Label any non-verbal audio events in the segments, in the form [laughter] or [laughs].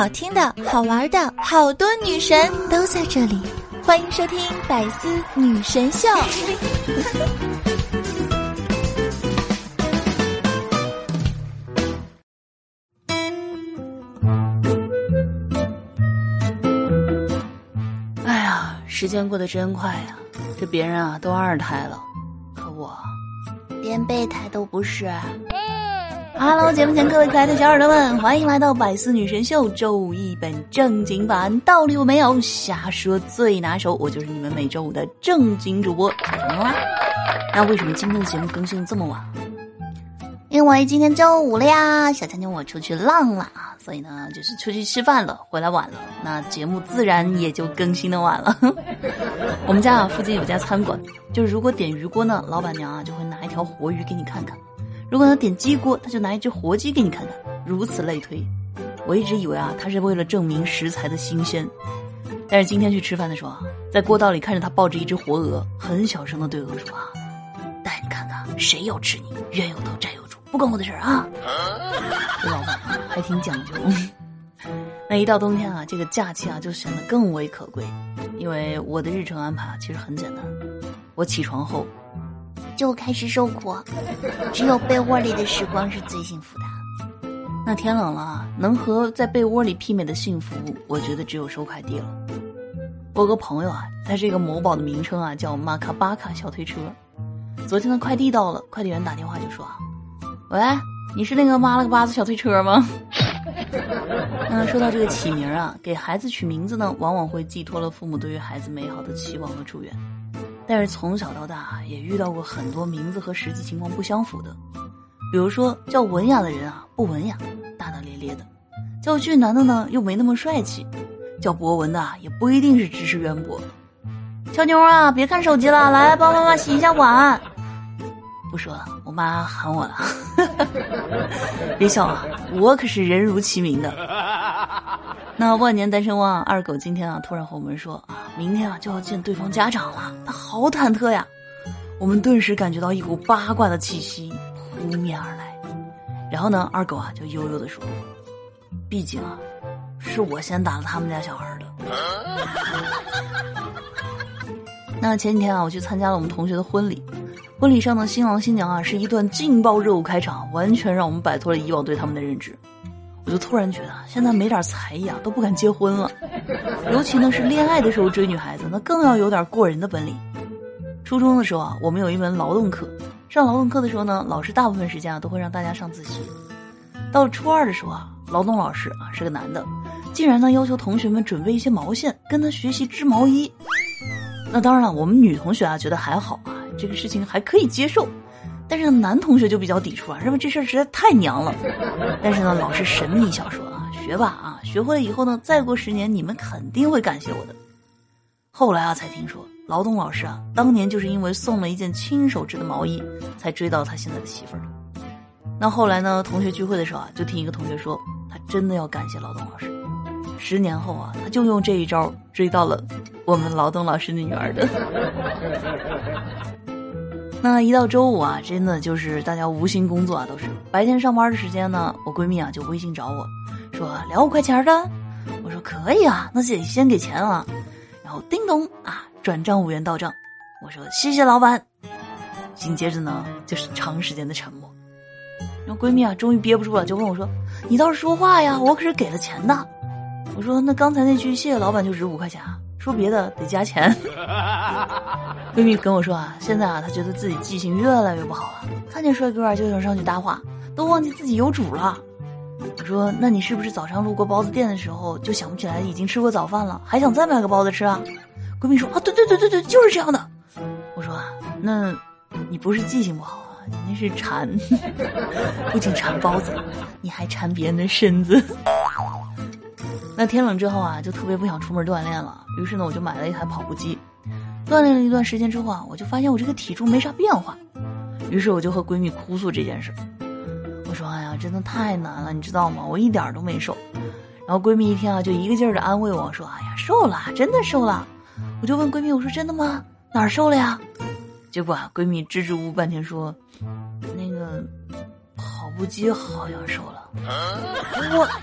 好听的、好玩的，好多女神都在这里，欢迎收听《百思女神秀》。[laughs] 哎呀，时间过得真快呀！这别人啊都二胎了，可我连备胎都不是。Hello，节目前各位可爱的小耳朵们，欢迎来到百思女神秀周五一本正经版，道理我没有，瞎说最拿手，我就是你们每周五的正经主播啦。那为什么今天的节目更新这么晚？因为今天周五了呀，小强妞我出去浪了啊，所以呢就是出去吃饭了，回来晚了，那节目自然也就更新的晚了。[laughs] 我们家啊附近有家餐馆，就是如果点鱼锅呢，老板娘啊就会拿一条活鱼给你看看。如果他点鸡锅，他就拿一只活鸡给你看看，如此类推。我一直以为啊，他是为了证明食材的新鲜。但是今天去吃饭的时候啊，在锅道里看着他抱着一只活鹅，很小声的对鹅说啊：“带你看看，谁要吃你，冤有头债有主，不关我的事儿啊。”这老板还挺讲究。[laughs] 那一到冬天啊，这个假期啊就显得更为可贵，因为我的日程安排其实很简单，我起床后。就开始受苦，只有被窝里的时光是最幸福的。那天冷了，能和在被窝里媲美的幸福，我觉得只有收快递了。我个朋友啊，他这个某宝的名称啊叫马卡巴卡小推车。昨天的快递到了，快递员打电话就说：“喂，你是那个妈了个巴子小推车吗？” [laughs] 那说到这个起名啊，给孩子取名字呢，往往会寄托了父母对于孩子美好的期望和祝愿。但是从小到大也遇到过很多名字和实际情况不相符的，比如说叫文雅的人啊不文雅，大大咧咧的；叫俊男的呢又没那么帅气；叫博文的也不一定是知识渊博。小妞啊，别看手机了，来帮妈妈洗一下碗。不说了，我妈喊我了。别笑啊，我可是人如其名的。那万年单身汪二狗今天啊，突然和我们说啊，明天啊就要见对方家长了，他好忐忑呀。我们顿时感觉到一股八卦的气息扑面而来。然后呢，二狗啊就悠悠的说：“毕竟啊，是我先打了他们家小孩的。[laughs] ”那前几天啊，我去参加了我们同学的婚礼。婚礼上的新郎新娘啊，是一段劲爆热舞开场，完全让我们摆脱了以往对他们的认知。我就突然觉得，现在没点才艺啊，都不敢结婚了。[laughs] 尤其呢是恋爱的时候追女孩子，那更要有点过人的本领。初中的时候啊，我们有一门劳动课，上劳动课的时候呢，老师大部分时间啊都会让大家上自习。到了初二的时候啊，劳动老师啊是个男的，竟然呢要求同学们准备一些毛线，跟他学习织毛衣。那当然了，我们女同学啊觉得还好啊。这个事情还可以接受，但是，男同学就比较抵触啊，认为这事儿实在太娘了。但是呢，老师神秘小说啊，学吧啊，学会了以后呢，再过十年你们肯定会感谢我的。后来啊，才听说劳动老师啊，当年就是因为送了一件亲手织的毛衣，才追到他现在的媳妇儿的。那后来呢，同学聚会的时候啊，就听一个同学说，他真的要感谢劳动老师。十年后啊，他就用这一招追到了我们劳动老师的女儿的。那一到周五啊，真的就是大家无心工作啊，都是白天上班的时间呢。我闺蜜啊就微信找我，说聊五块钱的，我说可以啊，那得先给钱啊。然后叮咚啊，转账五元到账，我说谢谢老板。紧接着呢就是长时间的沉默。然后闺蜜啊终于憋不住了，就问我说：“你倒是说话呀，我可是给了钱的。”我说：“那刚才那句谢谢老板就值五块钱啊。”说别的得加钱。[laughs] 闺蜜跟我说啊，现在啊，她觉得自己记性越来越不好了，看见帅哥啊就想上去搭话，都忘记自己有主了。我说，那你是不是早上路过包子店的时候就想不起来已经吃过早饭了，还想再买个包子吃啊？闺蜜说啊，对对对对对，就是这样的。我说啊，那你不是记性不好啊，你那是馋，[laughs] 不仅馋包子，你还馋别人的身子。[laughs] 那天冷之后啊，就特别不想出门锻炼了。于是呢，我就买了一台跑步机。锻炼了一段时间之后啊，我就发现我这个体重没啥变化。于是我就和闺蜜哭诉这件事。我说：“哎呀，真的太难了，你知道吗？我一点都没瘦。”然后闺蜜一听啊，就一个劲儿的安慰我说：“哎呀，瘦了，真的瘦了。”我就问闺蜜：“我说真的吗？哪儿瘦了呀？”结果啊，闺蜜支支吾吾半天说：“那个跑步机好像瘦了。”我。[laughs]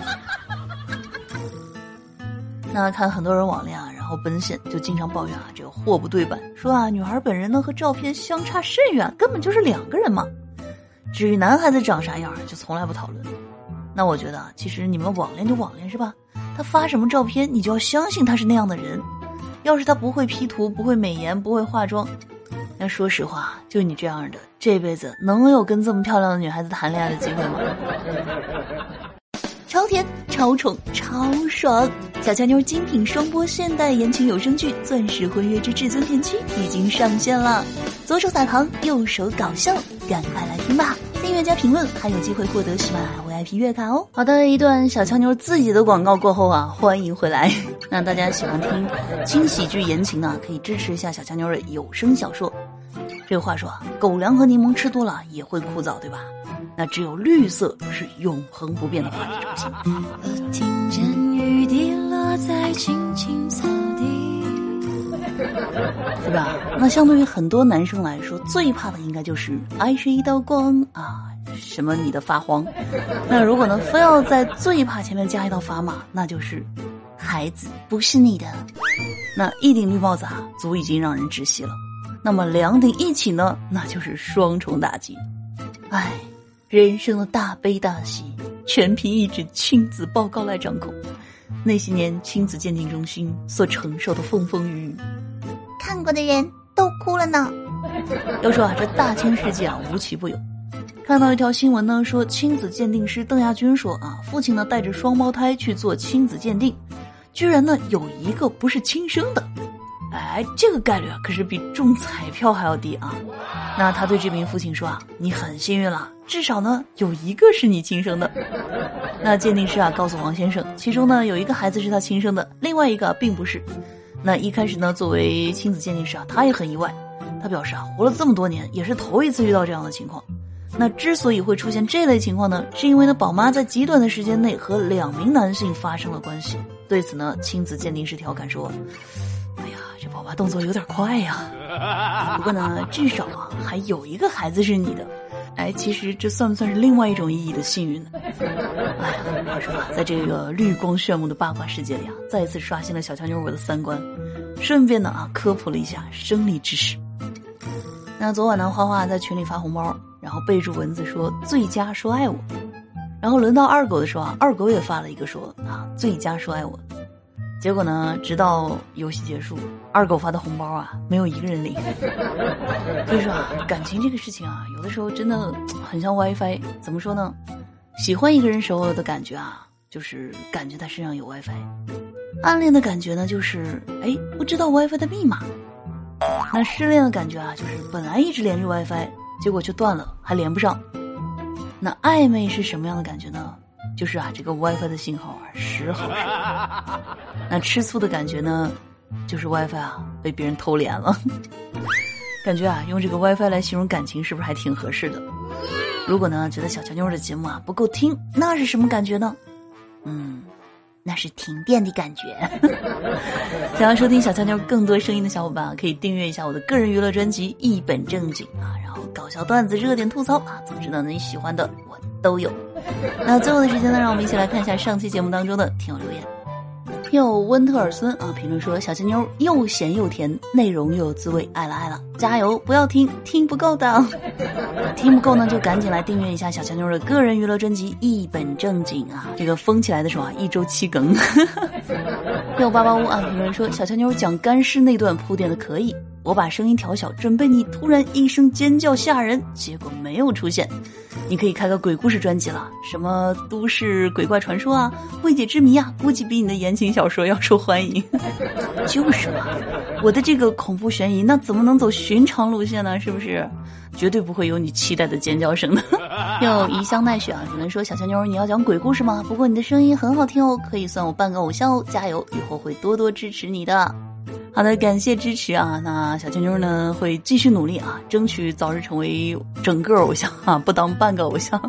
那看很多人网恋啊，然然后奔现，就经常抱怨啊，这个货不对版，说啊，女孩本人呢和照片相差甚远，根本就是两个人嘛。至于男孩子长啥样，就从来不讨论。那我觉得，其实你们网恋就网恋是吧？他发什么照片，你就要相信他是那样的人。要是他不会 P 图，不会美颜，不会化妆，那说实话，就你这样的，这辈子能有跟这么漂亮的女孩子谈恋爱的机会吗？超甜、超宠、超爽！小强妞精品双播现代言情有声剧《钻石婚约之至尊甜妻》已经上线了，左手撒糖，右手搞笑，赶快来听吧！订阅加评论还有机会获得喜马拉雅 VIP 月卡哦。好的，一段小强妞自己的广告过后啊，欢迎回来。那大家喜欢听轻喜剧言情呢，可以支持一下小强妞的有声小说。这个话说，狗粮和柠檬吃多了也会枯燥，对吧？那只有绿色是永恒不变的话题中心。我听见雨滴落在青青草地，对吧？那相对于很多男生来说，最怕的应该就是爱是一道光啊，什么你的发慌。那如果呢，非要在最怕前面加一道砝码，那就是孩子不是你的。那一顶绿帽子啊，足已经让人窒息了。那么两顶一起呢，那就是双重打击。唉。人生的大悲大喜，全凭一纸亲子报告来掌控。那些年亲子鉴定中心所承受的风风雨雨，看过的人都哭了呢。要说啊，这大千世界啊，无奇不有。看到一条新闻呢，说亲子鉴定师邓亚军说啊，父亲呢带着双胞胎去做亲子鉴定，居然呢有一个不是亲生的。哎，这个概率啊，可是比中彩票还要低啊。那他对这名父亲说啊：“你很幸运了，至少呢有一个是你亲生的。”那鉴定师啊告诉王先生，其中呢有一个孩子是他亲生的，另外一个并不是。那一开始呢，作为亲子鉴定师啊，他也很意外。他表示啊，活了这么多年，也是头一次遇到这样的情况。那之所以会出现这类情况呢，是因为呢宝妈在极短的时间内和两名男性发生了关系。对此呢，亲子鉴定师调侃说。哎呀，这宝妈动作有点快呀，不过呢，至少啊还有一个孩子是你的，哎，其实这算不算是另外一种意义的幸运呢？哎呀，话说啊，在这个绿光炫目的八卦世界里啊，再一次刷新了小强妞我的三观，顺便呢啊科普了一下生理知识。那昨晚呢，花花在群里发红包，然后备注文字说“最佳说爱我”，然后轮到二狗的时候啊，二狗也发了一个说啊“最佳说爱我”。结果呢？直到游戏结束，二狗发的红包啊，没有一个人领。所以说啊，感情这个事情啊，有的时候真的很像 WiFi。怎么说呢？喜欢一个人时候的感觉啊，就是感觉他身上有 WiFi；暗恋的感觉呢，就是哎，不知道 WiFi 的密码。那失恋的感觉啊，就是本来一直连着 WiFi，结果就断了，还连不上。那暧昧是什么样的感觉呢？就是啊，这个 WiFi 的信号啊，时好时坏。那吃醋的感觉呢，就是 WiFi 啊被别人偷连了。感觉啊，用这个 WiFi 来形容感情是不是还挺合适的？如果呢，觉得小乔妞的节目啊不够听，那是什么感觉呢？嗯，那是停电的感觉。想要收听小乔妞更多声音的小伙伴啊，可以订阅一下我的个人娱乐专辑《一本正经》啊，然后搞笑段子、热点吐槽啊，总之呢，你喜欢的我都有。[laughs] 那最后的时间呢，让我们一起来看一下上期节目当中的听友留言。有温特尔孙啊，评论说小青妞又咸又甜，内容又有滋味，爱了爱了，加油！不要听，听不够的，[laughs] 听不够呢就赶紧来订阅一下小强妞的个人娱乐专辑《一本正经》啊，这个疯起来的时候啊，一周七更。[laughs] 六八八五啊，评论说小强妞讲干尸那段铺垫的可以。我把声音调小，准备你突然一声尖叫吓人，结果没有出现。你可以开个鬼故事专辑了，什么都市鬼怪传说啊，未解之谜啊，估计比你的言情小说要受欢迎。[laughs] 就是嘛，我的这个恐怖悬疑，那怎么能走寻常路线呢？是不是？绝对不会有你期待的尖叫声的。又宜香奈雪啊，有人说小小妞你要讲鬼故事吗？不过你的声音很好听哦，可以算我半个偶像哦，加油，以后会多多支持你的。好的，感谢支持啊！那小青妞呢会继续努力啊，争取早日成为整个偶像啊，不当半个偶像。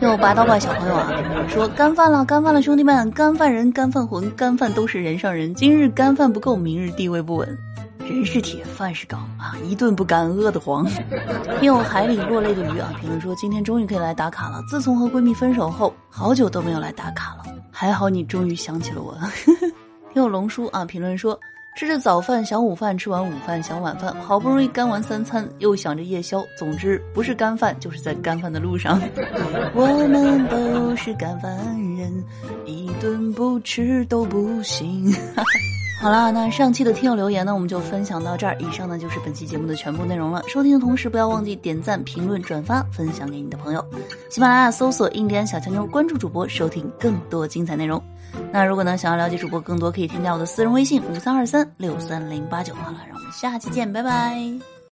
又拔刀吧小朋友啊，说干饭了，干饭了，兄弟们，干饭人，干饭魂，干饭都是人上人。今日干饭不够，明日地位不稳。人是铁，饭是钢啊，一顿不干饿得慌。[laughs] 有海里落泪的鱼啊，评论说今天终于可以来打卡了。自从和闺蜜分手后，好久都没有来打卡了。还好你终于想起了我。[laughs] 听友龙叔啊，评论说。吃着早饭想午饭，吃完午饭想晚饭，好不容易干完三餐，又想着夜宵。总之，不是干饭，就是在干饭的路上。[laughs] 我们都是干饭人，一顿不吃都不行。哈 [laughs] 哈好了，那上期的听友留言呢，我们就分享到这儿。以上呢就是本期节目的全部内容了。收听的同时，不要忘记点赞、评论、转发、分享给你的朋友。喜马拉雅搜索“印第安小强妞”，关注主播，收听更多精彩内容。那如果呢，想要了解主播更多，可以添加我的私人微信五三二三六三零八九。好了，让我们下期见，拜拜。